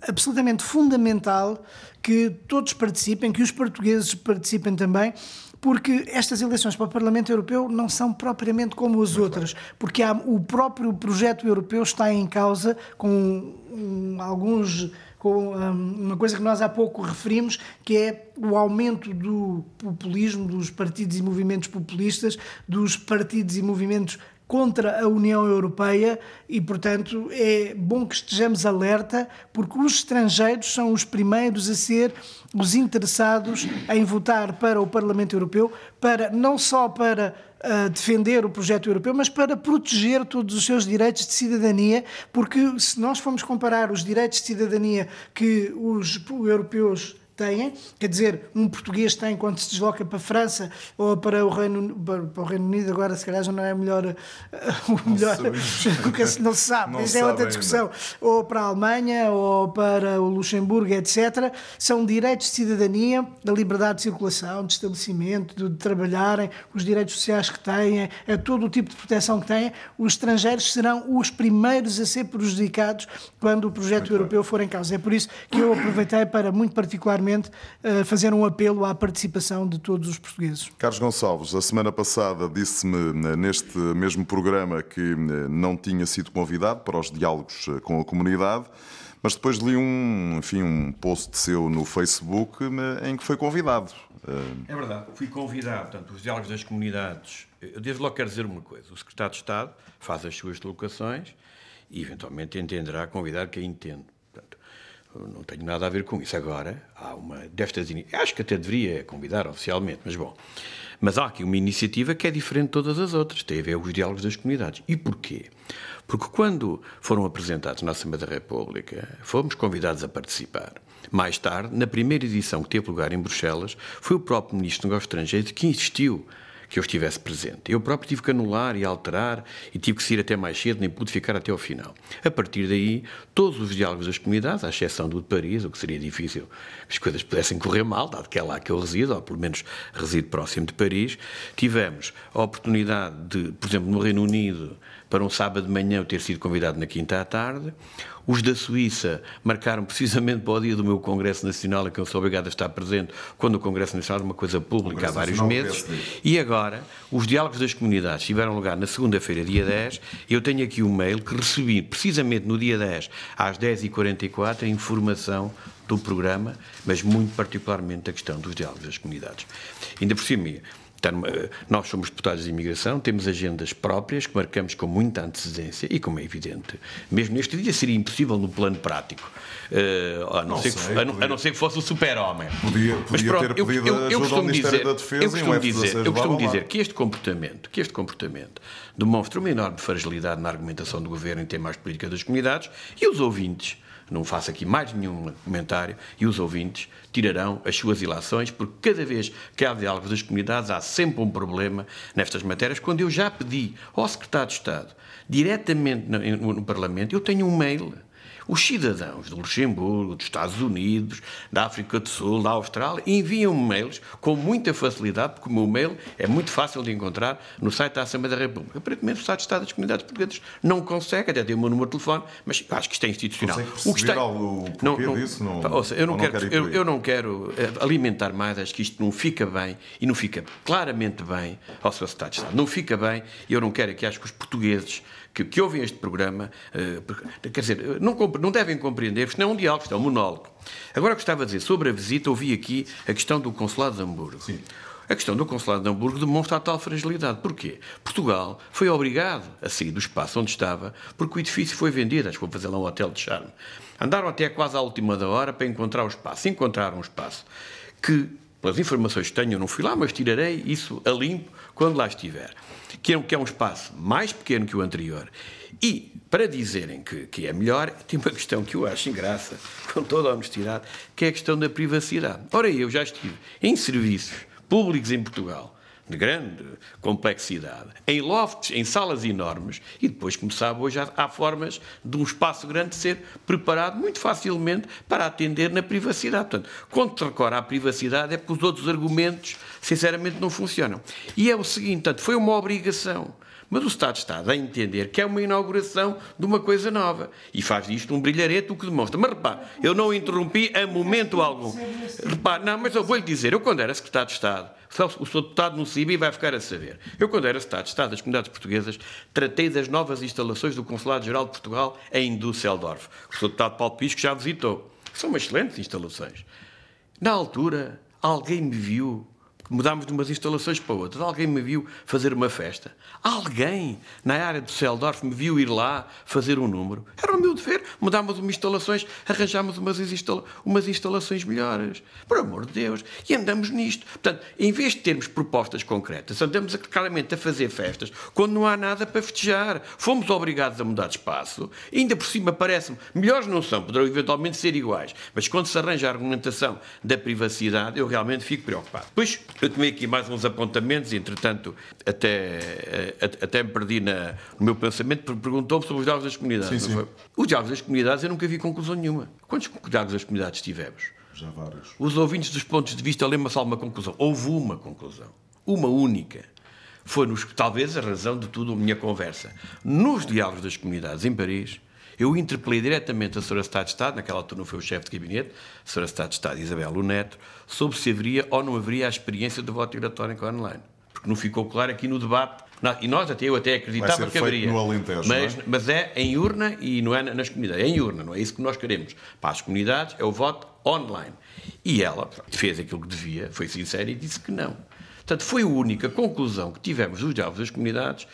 absolutamente fundamental que todos participem, que os portugueses participem também, porque estas eleições para o Parlamento Europeu não são propriamente como as outras, porque há, o próprio projeto europeu está em causa com um, alguns com um, uma coisa que nós há pouco referimos, que é o aumento do populismo, dos partidos e movimentos populistas, dos partidos e movimentos contra a União Europeia e, portanto, é bom que estejamos alerta, porque os estrangeiros são os primeiros a ser os interessados em votar para o Parlamento Europeu, para não só para uh, defender o projeto europeu, mas para proteger todos os seus direitos de cidadania, porque se nós formos comparar os direitos de cidadania que os europeus têm, quer dizer, um português tem quando se desloca para a França ou para o Reino, para o Reino Unido, agora se calhar já não é melhor, o melhor nunca se, não se sabe, não é outra discussão, ainda. ou para a Alemanha ou para o Luxemburgo, etc. São direitos de cidadania, da liberdade de circulação, de estabelecimento, de, de trabalharem, os direitos sociais que têm, é todo o tipo de proteção que têm. Os estrangeiros serão os primeiros a ser prejudicados quando o projeto muito europeu bem. for em causa. É por isso que eu aproveitei para, muito particularmente, eh, fazer um apelo à participação de todos os portugueses. Carlos Gonçalves, a semana passada disse-me eh, neste mesmo programa que eh, não tinha sido convidado para os diálogos com a comunidade. Mas depois li um, enfim, um post seu no Facebook em que foi convidado. É verdade, fui convidado, portanto, os diálogos das comunidades. Eu desde logo quero dizer uma coisa: o Secretário de Estado faz as suas deslocações e eventualmente entenderá convidar quem entende. Não tenho nada a ver com isso. Agora, há uma destas Acho que até deveria convidar oficialmente, mas bom. Mas há aqui uma iniciativa que é diferente de todas as outras. Tem a ver com os diálogos das comunidades. E porquê? Porque quando foram apresentados na Assembleia da República, fomos convidados a participar. Mais tarde, na primeira edição que teve lugar em Bruxelas, foi o próprio Ministro dos Negócios Estrangeiros que insistiu que eu estivesse presente. Eu próprio tive que anular e alterar e tive que sair até mais cedo, nem pude ficar até ao final. A partir daí, todos os diálogos das comunidades, à exceção do de Paris, o que seria difícil que as coisas pudessem correr mal, dado que é lá que eu resido, ou pelo menos resido próximo de Paris, tivemos a oportunidade de, por exemplo, no Reino Unido, para um sábado de manhã eu ter sido convidado na quinta à tarde. Os da Suíça marcaram precisamente para o dia do meu Congresso Nacional, em que eu sou obrigado a estar presente, quando o Congresso Nacional é uma coisa pública há vários meses. E agora, os diálogos das comunidades tiveram lugar na segunda-feira, dia 10. Eu tenho aqui um mail que recebi precisamente no dia 10, às 10h44, a informação do programa, mas muito particularmente a questão dos diálogos das comunidades. Ainda por cima, nós somos deputados de imigração, temos agendas próprias que marcamos com muita antecedência e, como é evidente, mesmo neste dia seria impossível no plano prático, uh, a, não não sei, que, a, não, a, não ser que fosse o super-homem. Podia, podia Mas pronto, ter pedido eu, eu, eu costumo dizer, da Defesa eu costumo, dizer, eu costumo dizer que este comportamento, que este comportamento demonstra uma enorme fragilidade na argumentação do governo em temas de política das comunidades e os ouvintes não faço aqui mais nenhum comentário, e os ouvintes tirarão as suas ilações, porque cada vez que há diálogos das comunidades há sempre um problema nestas matérias. Quando eu já pedi ao Secretário de Estado, diretamente no, no Parlamento, eu tenho um mail os cidadãos do Luxemburgo, dos Estados Unidos, da África do Sul, da Austrália, enviam mails com muita facilidade, porque o meu mail é muito fácil de encontrar no site da Assembleia da República. Aparentemente, o site de Estado das Comunidades Portuguesas não consegue, até tem o meu número de telefone, mas acho que isto é institucional. o que está... o não, não, disso? Não, ouça, eu, não quero, não eu, eu, não quero eh, alimentar mais, acho que isto não fica bem, e não fica claramente bem ao seu Estado de Estado. Não fica bem, e eu não quero que acho que os portugueses que, que ouvem este programa, uh, quer dizer, não, não devem compreender, porque isto não é um diálogo, isto é um monólogo. Agora gostava de dizer, sobre a visita, ouvi aqui a questão do Consulado de Hamburgo. Sim. A questão do Consulado de Hamburgo demonstra a tal fragilidade. Porquê? Portugal foi obrigado a sair do espaço onde estava porque o edifício foi vendido. Acho que vou fazer lá um hotel de charme. Andaram até quase à última da hora para encontrar o espaço. Encontraram um espaço que, pelas informações que tenho, eu não fui lá, mas tirarei isso a limpo quando lá estiver que é, que é um espaço mais pequeno que o anterior. E, para dizerem que, que é melhor, tem uma questão que eu acho graça, com toda a honestidade, que é a questão da privacidade. Ora, eu já estive em serviços públicos em Portugal de grande complexidade, em lofts, em salas enormes, e depois, como sabe, hoje há, há, formas de um espaço grande ser preparado muito facilmente para atender na privacidade. Portanto, quando se recorre à privacidade é porque os outros argumentos, sinceramente, não funcionam. E é o seguinte, portanto, foi uma obrigação. Mas o Estado está a entender que é uma inauguração de uma coisa nova. E faz disto um brilharete, o que demonstra. Mas repare, eu não interrompi a momento algum. Repare, não, mas eu vou-lhe dizer, eu quando era Secretário de Estado, o seu deputado no CIBI vai ficar a saber. Eu, quando era Estado de Estado das Comunidades Portuguesas, tratei das novas instalações do Consulado-Geral de Portugal em Düsseldorf. O seu deputado Paulo Pisco já visitou. São excelentes instalações. Na altura, alguém me viu mudámos de umas instalações para outras. Alguém me viu fazer uma festa. Alguém na área de Seldorf me viu ir lá fazer um número. Era o meu dever. Mudámos umas instalações, arranjámos umas, instala umas instalações melhores. Por amor de Deus. E andamos nisto. Portanto, em vez de termos propostas concretas, andamos claramente a fazer festas quando não há nada para festejar. Fomos obrigados a mudar de espaço. Ainda por cima parece-me, melhores não são, poderão eventualmente ser iguais. Mas quando se arranja a argumentação da privacidade, eu realmente fico preocupado. Pois, eu tomei aqui mais uns apontamentos, entretanto, até, eh, até me perdi na, no meu pensamento, porque perguntou-me sobre os diálogos das comunidades. Sim, sim. Os diálogos das comunidades eu nunca vi conclusão nenhuma. Quantos diálogos das comunidades tivemos? Já vários. Os ouvintes dos pontos de vista lembram-se alguma conclusão. Houve uma conclusão. Uma única. Foi, nos, talvez, a razão de tudo a minha conversa. Nos diálogos das comunidades em Paris, eu interpelei diretamente a Sra. Estado de Estado, naquela altura não foi o chefe de gabinete, a Sra. Estado de Estado Isabel Luneto, sobre se haveria ou não haveria a experiência do voto eletrónico online. Porque não ficou claro aqui no debate. e nós até, eu até acreditava que haveria. Alentejo, mas, é? mas é em urna e não é nas comunidades. É em urna, não é isso que nós queremos. Para as comunidades é o voto online. E ela fez aquilo que devia, foi sincera e disse que não. Portanto, foi a única conclusão que tivemos dos diálogos das comunidades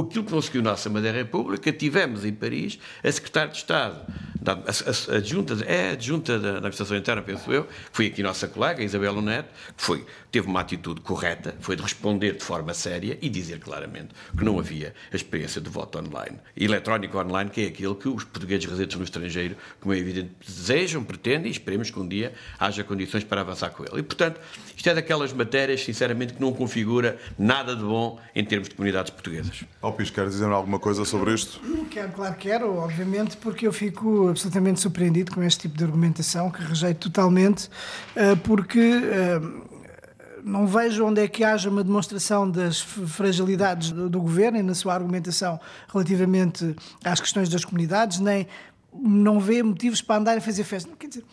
aquilo que conseguiu nossa Assembleia da República, tivemos em Paris a Secretária de Estado da a, a, a junta, é a junta da administração interna, penso eu, foi aqui nossa colega, Isabel Neto, que foi, teve uma atitude correta, foi de responder de forma séria e dizer claramente que não havia a experiência do voto online, eletrónico online, que é aquele que os portugueses residentes no estrangeiro, como é evidente, desejam, pretendem e esperemos que um dia haja condições para avançar com ele. E, portanto, isto é daquelas matérias, sinceramente, que não configura nada de bom em termos de comunidades portuguesas. Alpis, quer dizer alguma coisa sobre isto? Quero, claro que quero, obviamente, porque eu fico absolutamente surpreendido com este tipo de argumentação, que rejeito totalmente, eh, porque eh, não vejo onde é que haja uma demonstração das fragilidades do, governo e na sua argumentação relativamente às questões das comunidades, nem não vê motivos para andar a fazer festa. Quer dizer,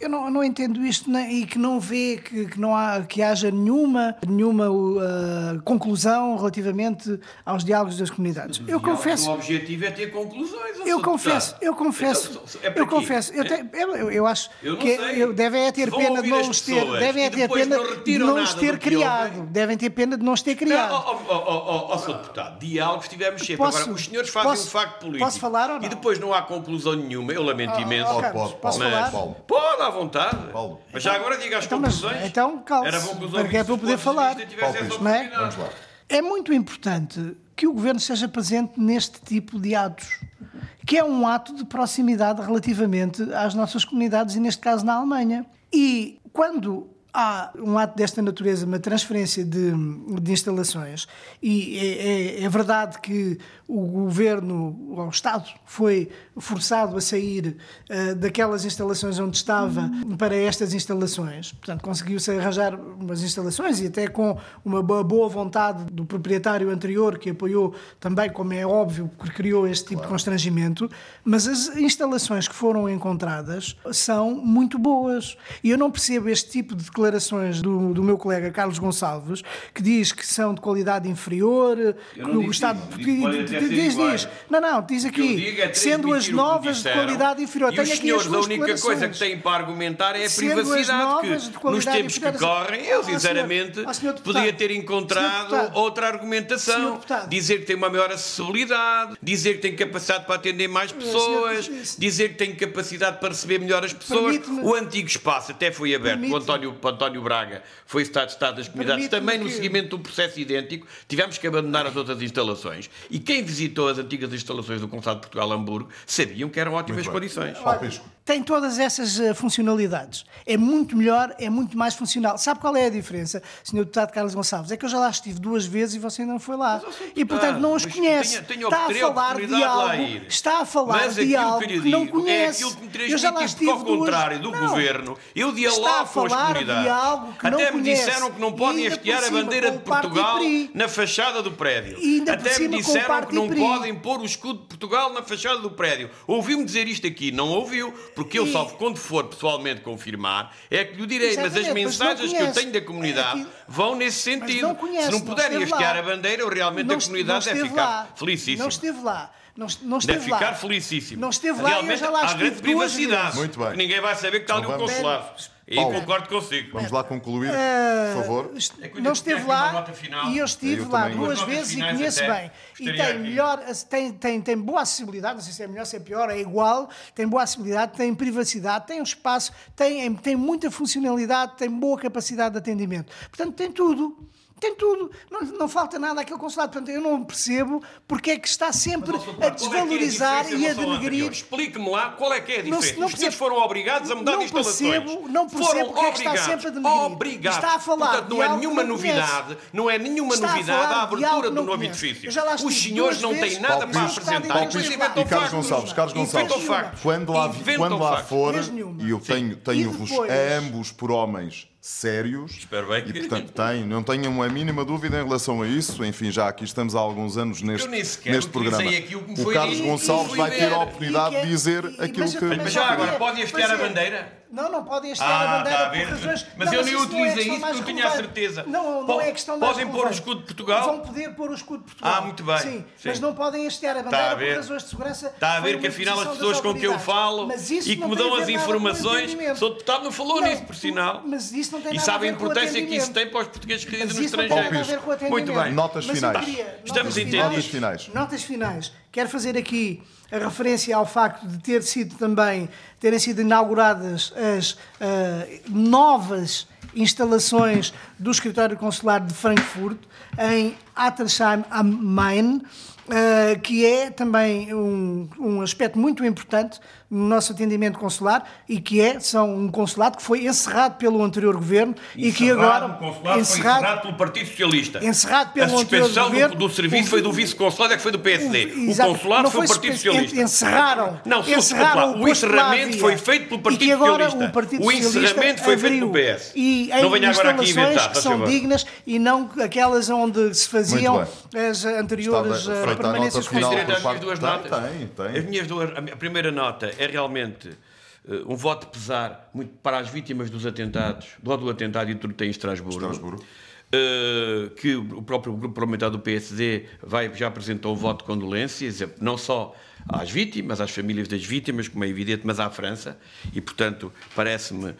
eu não, não, entendo isto e que não vê que, que, não há, que haja nenhuma, nenhuma uh, conclusão relativamente aos diálogos das comunidades. eu confesso. O objetivo é ter conclusões. Eu confesso, eu confesso, então, é eu confesso. Eu, te, eu, eu, acho eu que eu, devem é ter pena de não os ter, devem é ter pena de não os ter criado, devem ter pena de não os ter criado. Ó oh, oh, oh, Sr. Deputado, diálogos tivemos sempre. Posso, Agora, os senhores fazem posso, um facto político. Posso falar ou não? E depois não há conclusão nenhuma. Eu lamento oh, imenso. Oh, Carlos, posso falar? Pode, à vontade. Paulo. Mas já agora diga as então, conclusões. Mas, então, calma. Era bom que os para que é para eu poder falar. Paulo, é? Vamos lá. É muito importante que o governo seja presente neste tipo de atos, que é um ato de proximidade relativamente às nossas comunidades e, neste caso, na Alemanha. E quando há um ato desta natureza, uma transferência de, de instalações, e é, é, é, verdade que o governo, o Estado, foi forçado a sair uh, daquelas instalações onde estava para estas instalações. Portanto, conseguiu-se arranjar umas instalações e até com uma boa vontade do proprietário anterior, que apoiou também, como é óbvio, que criou este tipo claro. de constrangimento. Mas as instalações que foram encontradas são muito boas. E eu não percebo este tipo de declarações do, do meu colega Carlos Gonçalves, que diz que são de qualidade inferior, que o Estado diz, diz. Não, não, diz aqui, é sendo as novas de qualidade inferior. E os senhores, a única coisa que têm para argumentar é a privacidade, que nos tempos que correm, eu sinceramente podia ter encontrado outra argumentação. Dizer que tem uma maior acessibilidade, dizer que tem capacidade para atender mais pessoas, dizer que tem capacidade para receber melhor as pessoas. O antigo espaço até foi aberto, o António, o António Braga foi Estado de Estado das Comunidades, também no seguimento do processo idêntico, tivemos que abandonar as outras instalações. E quem visitou as antigas instalações do Consulado de Portugal Hamburgo sabiam que eram ótimas condições. Olha, tem todas essas uh, funcionalidades. É muito melhor, é muito mais funcional. Sabe qual é a diferença, Sr. Deputado Carlos Gonçalves? É que eu já lá estive duas vezes e você não foi lá. E, portanto, não os conhece. Tenho, tenho está a falar de algo, está a falar de algo que, que não conhece. É aquilo que me transmite que, ao contrário do não. Governo, eu dialogo com as comunidades. Até me disseram que não podem hastear a bandeira de Portugal na fachada do prédio. Até me disseram que não podem pôr o escudo de Portugal na fachada do prédio. Ouviu-me dizer isto aqui? Não ouviu, porque eu só quando for pessoalmente confirmar é que lhe direi, mas as mensagens que eu tenho da comunidade é vão nesse sentido. Não conhece, Se não puderem hastear a bandeira, eu realmente não, a comunidade deve ficar lá. felicíssima. Não esteve lá. Não, não esteve Deve ficar felicíssimo. Não esteve lá Realmente, e eu já lá há grande privacidade. Muito bem. Ninguém vai saber que está ali o consulado. E Paulo, concordo consigo. Vamos lá concluir, uh, por favor. É não esteve lá e eu estive eu lá duas vezes e conheço bem. E tem melhor, tem, tem, tem boa acessibilidade, não sei se é melhor, se é pior, é igual, tem boa acessibilidade, tem privacidade, tem um espaço, tem, tem muita funcionalidade, tem boa capacidade de atendimento. Portanto, tem tudo. Tem tudo, não, não falta nada àquele consulado. Portanto, eu não percebo porque é que está sempre Mas, a desvalorizar é, é a e a denegrir. Explique-me lá qual é que é a diferença. Não, não Os senhores foram obrigados a mudar não de instalações. Percebo, não percebo foram porque obrigados, é que está sempre a denegrir. Obrigados. Está a falar Portanto, não é nenhuma novidade, não é nenhuma está novidade a, a abertura do novo edifício. Os senhores não têm nada para apresentar. E Carlos Gonçalves, Carlos Gonçalves, quando lá, quando lá for, e eu tenho-vos ambos por homens sérios. Espero bem que... E, portanto, tenho, não tenho a mínima dúvida em relação a isso. Enfim, já aqui estamos há alguns anos neste, neste programa. O Carlos Gonçalves vai ter a oportunidade de dizer aquilo que... Mas já agora, pode hastear a bandeira? Não, não podem hastear ah, a bandeira tá por razões... Mas eu nem utilizei isso porque eu tinha a certeza. Não, não é questão Podem pôr o escudo de Portugal? Vão poder pôr o escudo de Portugal. Ah, muito bem. Sim, mas não podem hastear a bandeira por razões de segurança. Está a ver que afinal as pessoas com que eu falo e que me dão as informações... Sou deputado, não falou nisso, por sinal. Mas isso não tem nada a ver com importância que isso tem para os portugueses que residem no estrangeiro. Muito bem. Notas finais. Estamos entendidos. Notas finais. Quero fazer aqui a referência ao facto de ter sido também, terem sido inauguradas as uh, novas instalações do escritório consular de Frankfurt em Attersheim am Main, uh, que é também um, um aspecto muito importante no nosso atendimento consular e que é são um consulado que foi encerrado pelo anterior governo encerrado, e que agora o consulado encerrado, foi encerrado pelo Partido Socialista. Encerrado pelo a suspensão governo. do, do serviço foi do vice-consulado é que foi do PSD. O, Exato. consulado Não foi o Partido Socialista. Encerraram. Não, encerraram desculpa, o encerramento foi feito pelo Partido e que agora Socialista. O, Partido o encerramento foi feito pelo. PS. E não venha agora aqui inventar. que são dignas e não aquelas onde se faziam as anteriores Estava eh, permanências notas. Tem, tem. As minhas duas, a primeira nota é realmente eh, um voto de pesar muito para as vítimas dos atentados, do, do atentado e do em Estrasburgo. Estrasburgo. Eh, que o próprio grupo parlamentar do PSD vai, já apresentou um voto de condolências, não só às vítimas, às famílias das vítimas, como é evidente, mas à França, e portanto parece-me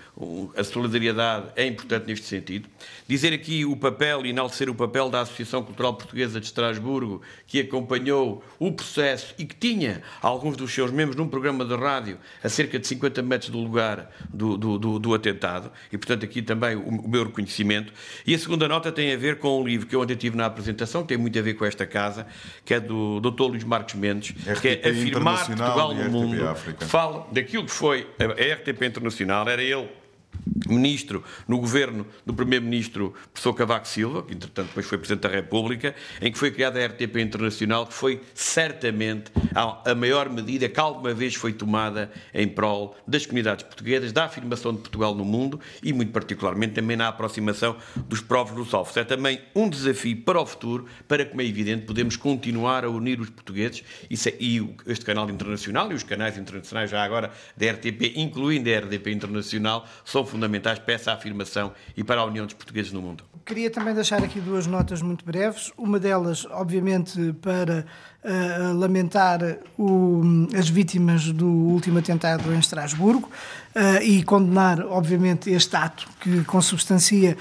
a solidariedade é importante neste sentido. Dizer aqui o papel e enaltecer o papel da Associação Cultural Portuguesa de Estrasburgo, que acompanhou o processo e que tinha alguns dos seus membros num programa de rádio a cerca de 50 metros do lugar do, do, do, do atentado, e portanto aqui também o, o meu reconhecimento. E a segunda nota tem a ver com um livro que eu ontem tive na apresentação, que tem muito a ver com esta casa, que é do Dr. Luís Marcos Mendes, que RTP é afirmar Portugal no mundo, fala daquilo que foi a RTP Internacional, era ele ministro no governo do primeiro-ministro professor Cavaco Silva, que entretanto depois foi Presidente da República, em que foi criada a RTP Internacional, que foi certamente a maior medida que alguma vez foi tomada em prol das comunidades portuguesas, da afirmação de Portugal no mundo e muito particularmente também na aproximação dos povos lusófonos. É também um desafio para o futuro, para, como é evidente, podemos continuar a unir os portugueses é- e este canal internacional e os canais internacionais já agora da RTP, incluindo a RDP Internacional, são fundamentais para essa afirmação e para a união dos portugueses no mundo. Queria também deixar aqui duas notas muito breves. Uma delas, obviamente, para eh, lamentar o- as vítimas do último atentado em Estrasburgo eh, e condenar, obviamente, este ato que consubstancia.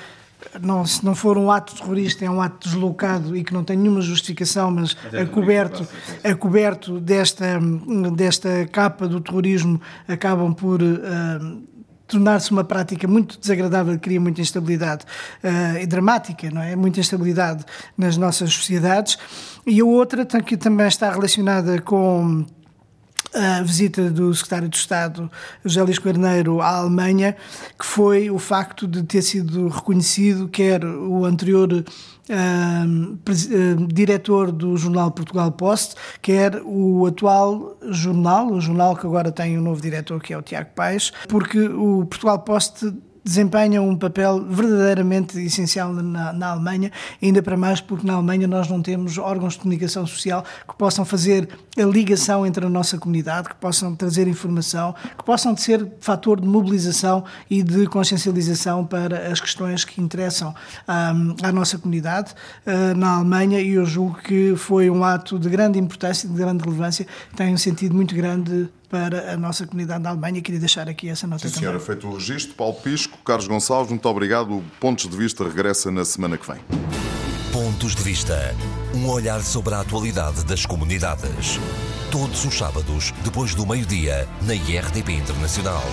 Não, se não for um ato terrorista, é um ato deslocado e que não tem nenhuma justificação, mas é coberto, é coberto desta, desta capa do terrorismo, acabam por eh, tornar-se uma prática muito desagradável cria muita instabilidade eh, e dramática, não é? Muita instabilidade nas nossas sociedades. E a outra que também está relacionada com a visita do secretário de Estado José Luís Carneiro à Alemanha, que foi o facto de ter sido reconhecido quer o anterior diretor do jornal Portugal Post, quer o atual jornal, o jornal que agora tem um novo diretor que é o Tiago Paes, porque o Portugal Post desempenham um papel verdadeiramente essencial na, na Alemanha, ainda para mais porque na Alemanha nós não temos órgãos de comunicação social que possam fazer a ligação entre a nossa comunidade, que possam trazer informação, que possam ser fator de mobilização e de consciencialização para as questões que interessam à, à nossa comunidade ah, na Alemanha. E eu julgo que foi um ato de grande importância, de grande relevância, tem um sentido muito grande para a nossa comunidade na Alemanha. Queria deixar aqui essa nota Sim, também. senhora, feito o registro. Paulo Pisco, Carlos Gonçalves, muito obrigado. O Pontos de Vista regressa na semana que vem. Pontos de Vista. Um olhar sobre a atualidade das comunidades. Todos os sábados, depois do meio-dia, na IRTP Internacional.